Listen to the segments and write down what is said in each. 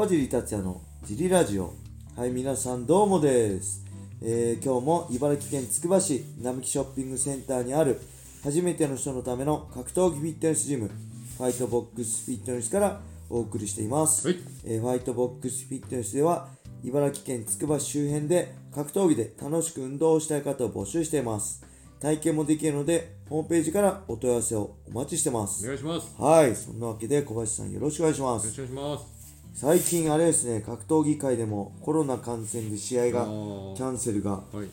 川尻達也のジリラジオ。はい皆さんどうもです、えー今日も茨城県つくば市並木ショッピングセンターにある初めての人のための格闘技フィットネスジムファイトボックスフィットネスからお送りしています、はい。えーファイトボックスフィットネスでは茨城県つくば市周辺で格闘技で楽しく運動をしたい方を募集しています。体験もできるのでホームページからお問い合わせをお待ちしてます。お願いします。はいそんなわけで小林さんよろしくお願いします。よろしくお願いします。最近あれですね格闘技界でもコロナ感染で試合がキャンセルがはい。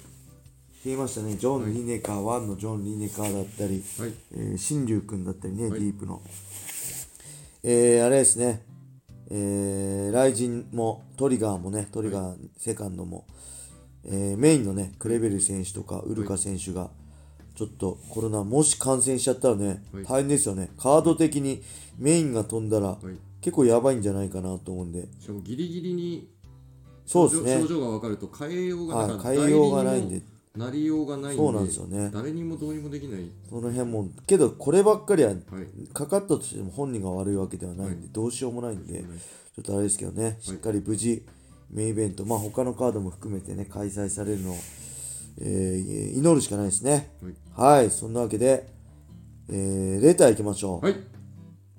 増えましたね。ジョン・リネカー1のジョン・リネカーだったり、はい。えー、新竜君だったりね、はい。ディープの。えー、あれですね。えー、ライジンもトリガーもねトリガーセカンドも、えーメインのねクレベル選手とかウルカ選手がちょっとコロナもし感染しちゃったらね、はい。大変ですよね。カード的にメインが飛んだら、はい。結構やばいんじゃないかなと思うんで。しかもギリギリにそうですね。症状が分かると変えようがはなか変えようがないんで。なりようがないんでそうなんですよね。誰にもどうにもできない。その辺もけどこればっかりははい。かかったとしても本人が悪いわけではないんで、どうしようもないんで、ちょっとあれですけどね、しっかり無事、メインイベント、まあ他のカードも含めてね、開催されるのを、えー祈るしかないですね。はい。はい、そんなわけで、えーレター行きましょう。はい。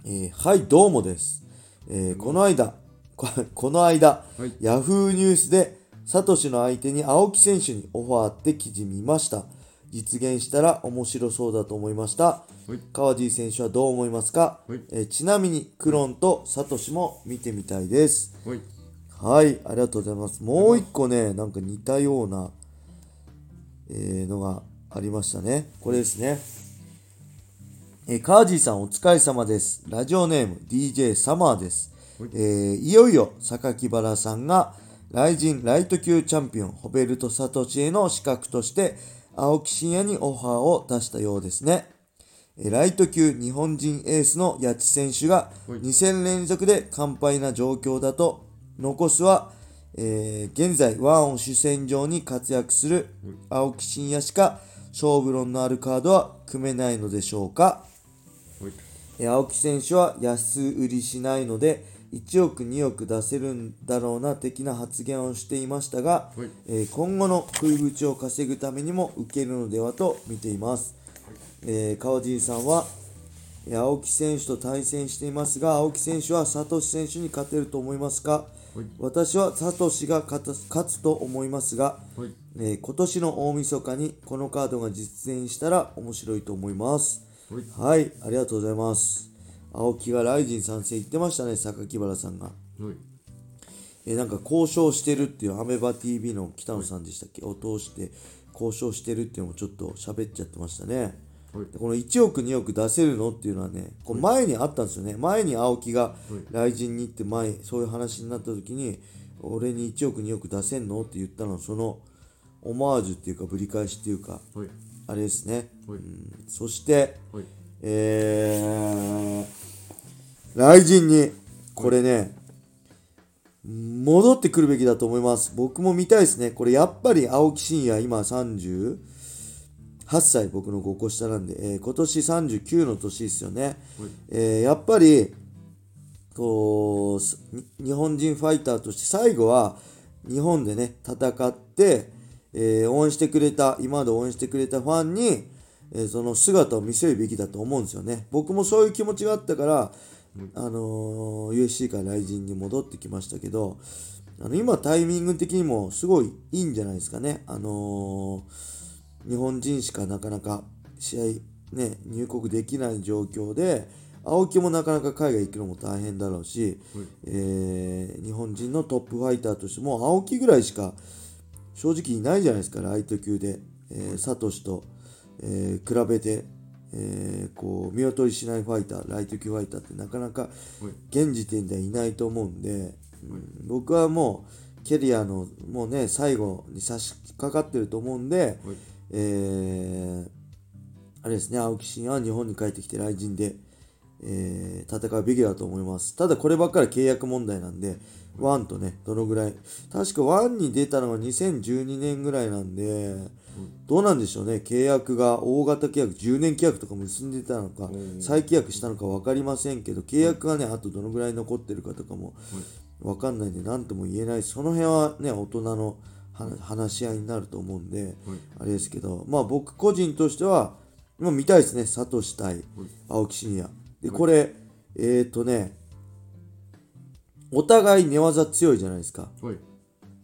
えーはい、どうもです。えーこの間、ここの間、はいヤフーニュースで、サトシの相手に青木選手にオファーって記事見ました。実現したら面白そうだと思いました。はい川地選手はどう思いますか、はいえーちなみにクロンとサトシも見てみたいです。はいはい、ありがとうございます。もう一個ね、なんか似たような、えーのがありましたね。これですね。えーカージーさんお疲れ様です。ラジオネーム DJ サマーです。はいえーいよいよ榊原さんが、ライジンライト級チャンピオン、ホベルト・サトシへの資格として、青木真也にオファーを出したようですね。えーライト級日本人エースの八千選手がはい2戦連続で完敗な状況だと、残すは、えー現在ワンを主戦場に活躍する青木真也しか勝負論のあるカードは組めないのでしょうか。青木選手は安売りしないので1億2億出せるんだろうな的な発言をしていましたが、はい。えー今後の食いぶちを稼ぐためにも受けるのではと見ています、えー川尻さんはえー青木選手と対戦していますが青木選手はサトシ選手に勝てると思いますか、はい。私はサトシが勝つと思いますが、はい。えー今年の大晦日にこのカードが実現したら面白いと思いますはい。はい、ありがとうございます。青木がライジン参戦言ってましたね、榊原さんが。はい。えーなんか交渉してるっていう、アメバ TV の北野さんでしたっけ、を通して交渉してるっていうのもちょっと喋っちゃってましたね。はい。でこの1億、2億出せるのっていうのはね、こう前にあったんですよね。前に青木が雷神に行って前、そういう話になった時に、俺に1億、2億出せんの？って言ったのは、そのオマージュっていうか、ぶり返しっていうか、はいあれですね。はいそして、はいえー、雷神に、これね、戻ってくるべきだと思います。僕も見たいですね。これやっぱり青木真也、今38歳、僕の5個下なんで、えー今年39の年ですよね。えーやっぱり、こう、日本人ファイターとして最後は日本でね、戦って、えー応援してくれた、今まで応援してくれたファンに、えーその姿を見せるべきだと思うんですよね。僕もそういう気持ちがあったから、あのー USC から来人に戻ってきましたけど、あの今タイミング的にもすごいいいんじゃないですかね。あのー日本人しかなかなか試合ね、入国できない状況で、青木もなかなか海外行くのも大変だろうし、えー日本人のトップファイターとしても青木ぐらいしか正直いないじゃないですか、ライト級で。えーサトシと、えー比べて、えーこう見劣りしないファイター、ライト級ファイターってなかなか現時点ではいないと思うんで、うん僕はもうキャリアのもうね最後に差し掛かってると思うんで、はい。えーあれですね青木真也は日本に帰ってきて来人で、えー戦うべきだと思います。ただこればっかり契約問題なんでワンとねどのぐらい。確かワンに出たのが2012年ぐらいなんで、どうなんでしょうね。契約が大型契約10年契約とか結んでたのかん。再契約したのか分かりませんけど契約がねあとどのぐらい残ってるかとかもわかんないんで何とも言えない。その辺はね大人のは話し合いになると思うんで、はい。あれですけどまあ僕個人としては、まあ、見たいですね。サトシ対青木真也でこれえっ、ー、とねお互い寝技強いじゃないですかはい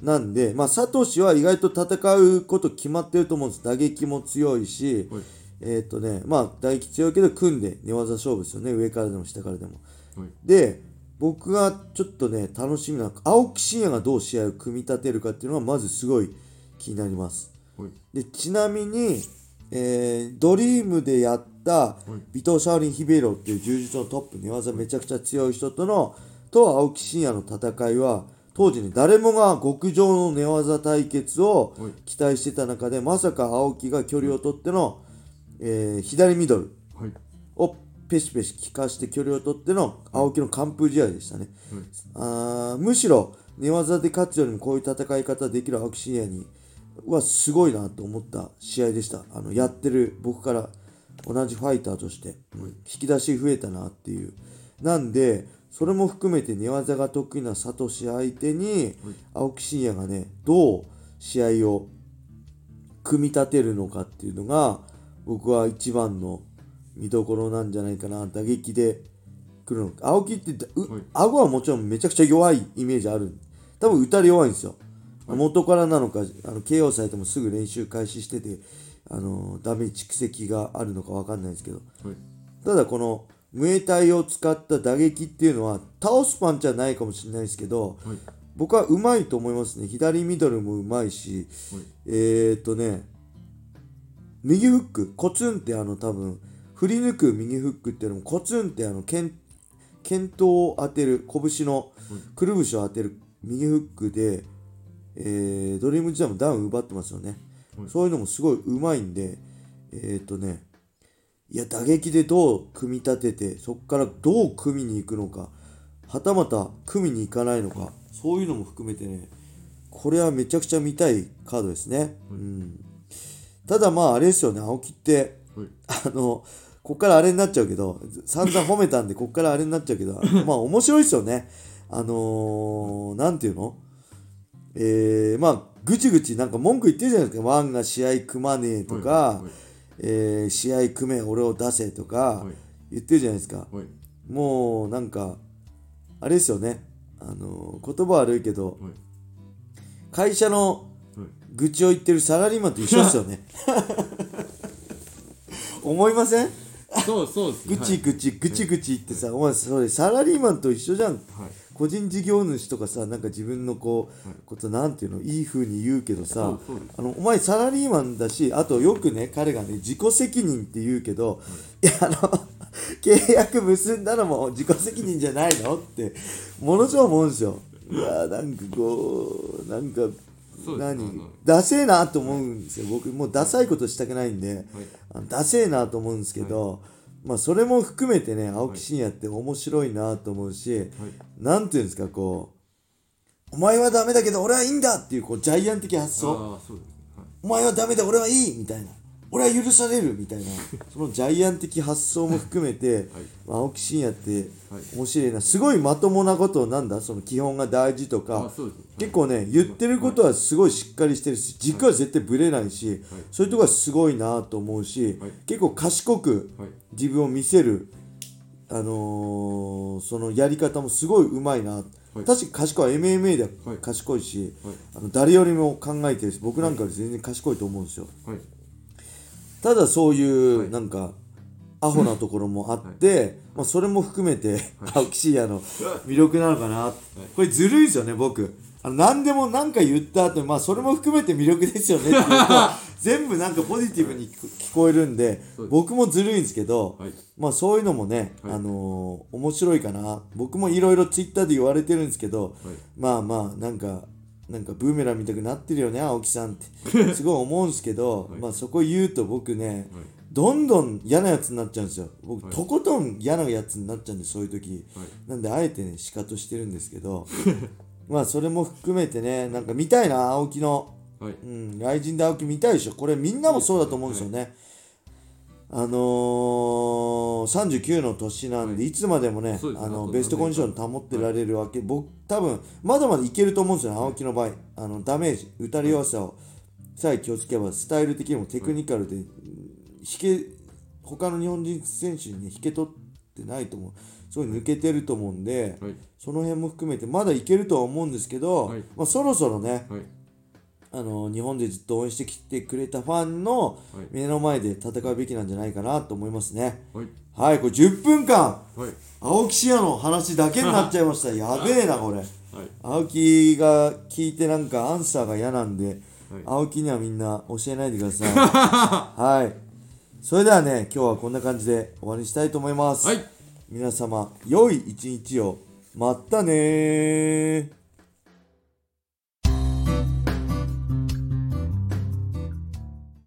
なんで、まあ、サトシは意外と戦うこと決まってると思うんです。打撃も強いし、はいえっ、とね、まあ、打撃強いけど、組んで寝技勝負ですよね。上からでも下からでも。はいで、僕がちょっとね、楽しみな、青木真也がどう試合を組み立てるかっていうのが、まずすごい気になります。はいで、ちなみに、えードリームでやったいビトー・シャオリン・ヒベロっていう柔術のトップ寝技めちゃくちゃ強い人とのと青木真也の戦いは当時ね誰もが極上の寝技対決をはい。期待してた中でまさか青木が距離を取っての、えー左ミドルはい。をペシペシ効かして距離を取っての青木の完封試合でしたね、はい。あーむしろ寝技で勝つよりもこういう戦い方できる青木真也にはすごいなと思った試合でした。あのやってる僕から同じファイターとして、うん引き出し増えたなっていう。なんでそれも含めて寝技が得意なサトシ相手に青木真也がねどう試合を組み立てるのかっていうのが僕は一番の見どころなんじゃないかな打撃で来るの。か青木って顎はもちろんめちゃくちゃ弱いイメージある多分打たれ弱いんですよ、元からなのかあの KO されてもすぐ練習開始しててあのダメージ蓄積があるのか分かんないですけど。はい。ただこのムエタイを使った打撃っていうのは倒すパンチはないかもしれないですけどはい。僕はうまいと思いますね。左ミドルもうまいしはい。えー、っとね右フックコツンってあの多分振り抜く右フックっていうのもコツンってあの剣剣刀を当てる拳のくるぶしを当てる右フックで、えードリーム時代もダウン奪ってますよね、はいそういうのもすごいうまいんでえー、っとねいや打撃でどう組み立ててそこからどう組みに行くのかはたまた組みに行かないのかそういうのも含めてねこれはめちゃくちゃ見たいカードですね、うん、ただまああれですよね青木ってはい。あのこっからあれになっちゃうけど散々褒めたんでこっからあれになっちゃうけど まあ面白いですよね。あのー、なんていうの？えー、まあぐちぐちなんか文句言ってるじゃないですか。ワンが試合組まねえとか、はいえー試合組め俺を出せとかはい。言ってるじゃないですか、はい。もうなんかあれですよね。あのー言葉悪いけどはい。会社のはい。愚痴を言ってるサラリーマンと一緒ですよね。思いません？そうそうです。ねぐちぐちぐちぐち言ってさ、お前それサラリーマンと一緒じゃん。はい個人事業主とかさなんか自分のこう、はい。ことなんていうのいい風に言うけどさあのお前サラリーマンだしあとよくね彼がね自己責任って言うけど、い、やあの契約結んだのも自己責任じゃないのってものすごい思うんですよ。いやなんかこうなんか何？ダセえなと思うんですよ。僕もうダサいことしたくないんで、はい。あのダセえなと思うんですけど、まあそれも含めてね青木真也って面白いなと思うし、はい。なんていうんですかこうお前はダメだけど俺はいいんだっていうこうジャイアン的発想。ね。はい。お前はダメだ俺はいいみたいな俺は許されるみたいなそのジャイアン的発想も含めて、まあ青木真也ってはい。面白いな。すごいまともなことをなんだ。その基本が大事とか。結構ね言ってることはすごいしっかりしてるし軸は絶対ぶれないし、そういうところはすごいなと思うし、はい。結構賢くはい。自分を見せる、あのーそのやり方もすごいうまいな、はい。確かに賢い。MMA でははい。賢いし、はい。あの誰よりも考えてるし僕なんかより全然賢いと思うんですよ。はいただそういう、はい。なんかアホなところもあって、まあ、それも含めて、青木真也の魅力なのかな、これずるいですよね僕。あの何でも何か言った後にまあそれも含めて魅力ですよねって言うと 全部なんかポジティブに聞聞こえるんで僕もずるいんですけど、はい。まあそういうのもね、はい。あのー面白いかな。僕もいろいろツイッターで言われてるんですけど、はい。まあまあなんかなんかブーメラン見たくなってるよね青木さんって。すごい思うんですけど、はい。まあそこ言うと僕ね、はい。どんどん嫌なやつになっちゃうんですよ。僕、はい。とことん嫌なやつになっちゃうんでそういう時、はい。なんであえてねシカトしてるんですけど。まあそれも含めてねなんか見たいな青木の。はい。うん、雷神で青木見たいでしょ。これみんなもそうだと思うんですよね。あのー、の39の年なんで、い、つまでもねそうですあのベストコンディション保ってられるわけ、僕多分まだまだいけると思うんですよね。青木の場合。あのダメージ。打たれ弱さを。さえ気をつければスタイル的にもテクニカルで、うん引け他の日本人選手にね引け取ってないと思う。すごい抜けてると思うんで、はい。その辺も含めてまだいけるとは思うんですけど、はい。まあ、そろそろねはいあの日本でずっと応援してきてくれたファンのはい目の前で戦うべきなんじゃないかなと思いますね。はいはい、これ10分間、はい青木視野の話だけになっちゃいました。やべえな、これ。はい青木が聞いてなんかアンサーが嫌なんで、はい青木にはみんな教えないでください。はい。それではね、今日はこんな感じで終わりにしたいと思います。はい皆様、良い一日を。まったねー。